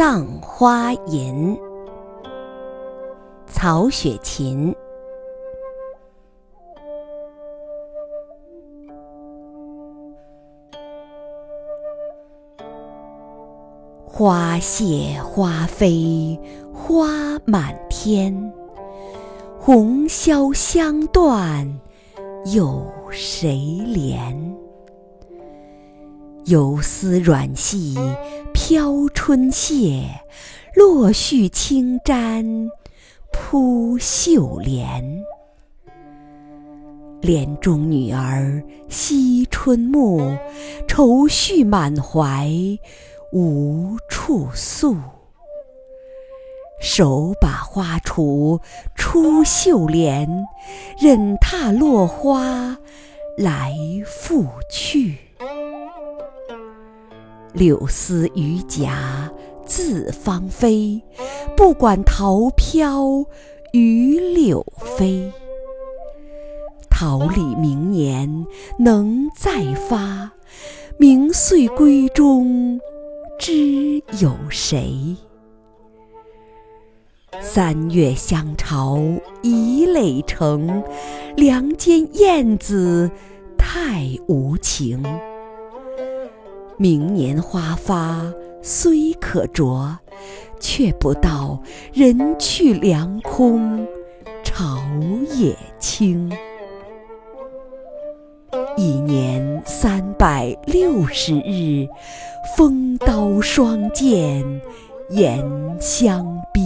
葬花吟，曹雪芹。花谢花飞花满天，红消香断有谁怜？游丝软系飘春榭，落絮轻沾扑绣帘。帘中女儿惜春暮，愁绪满怀无处诉。手把花锄出绣帘，忍踏落花来复去。柳丝榆荚自芳菲，不管桃飘与柳飞。桃李明年能再发，明岁闺中知有谁？三月香巢已垒成，梁间燕子太无情。明年花发虽可啄，却不到人去凉空，朝野青。一年三百六十日，风刀霜剑严相逼。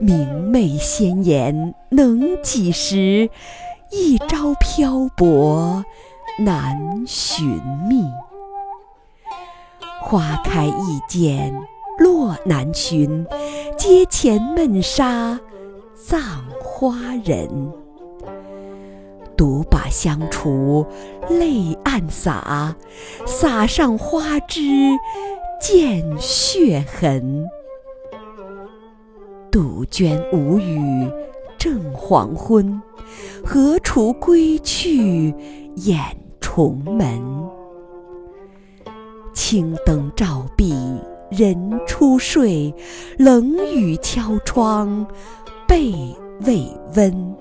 明媚鲜妍能几时？一朝漂泊难寻觅。花开易见落难寻，阶前闷杀葬花人。独把香锄泪暗洒，洒上花枝见血痕。杜鹃无语正黄昏，何处归去掩重门？青灯照壁人初睡，冷雨敲窗被未温。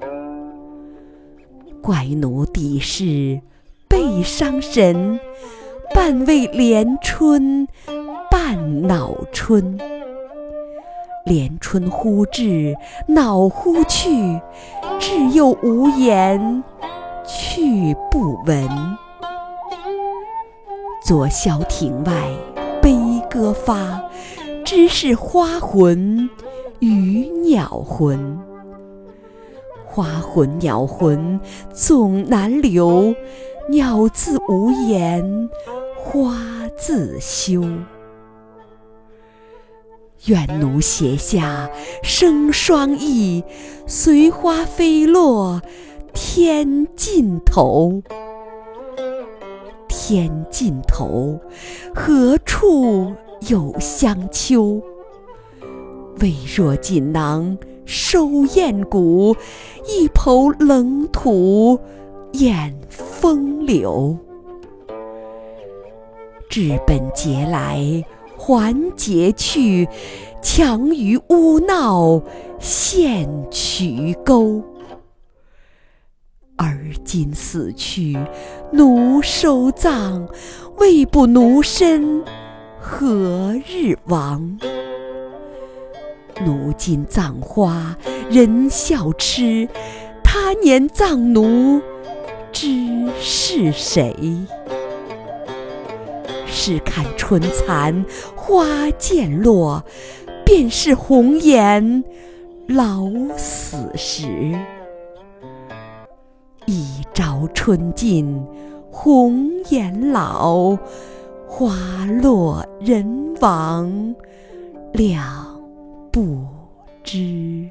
怪奴底事背伤神，半为连春半恼春。连春忽至恼忽去，至又无言去不闻。昨宵庭外悲歌发，知是花魂与鸟魂。花魂鸟魂总难留，鸟自无言，花自羞。愿奴写下生双翼，随花飞落天尽头。天尽头，何处有香丘？未若锦囊。收艳骨，一抔冷土掩风流。治本节来还节去，强于污闹陷渠沟。而今死去，奴收葬，未卜奴身何日亡？奴今葬花人笑痴，他年葬奴知是谁？试看春残花渐落，便是红颜老死时。一朝春尽红颜老，花落人亡两。不知。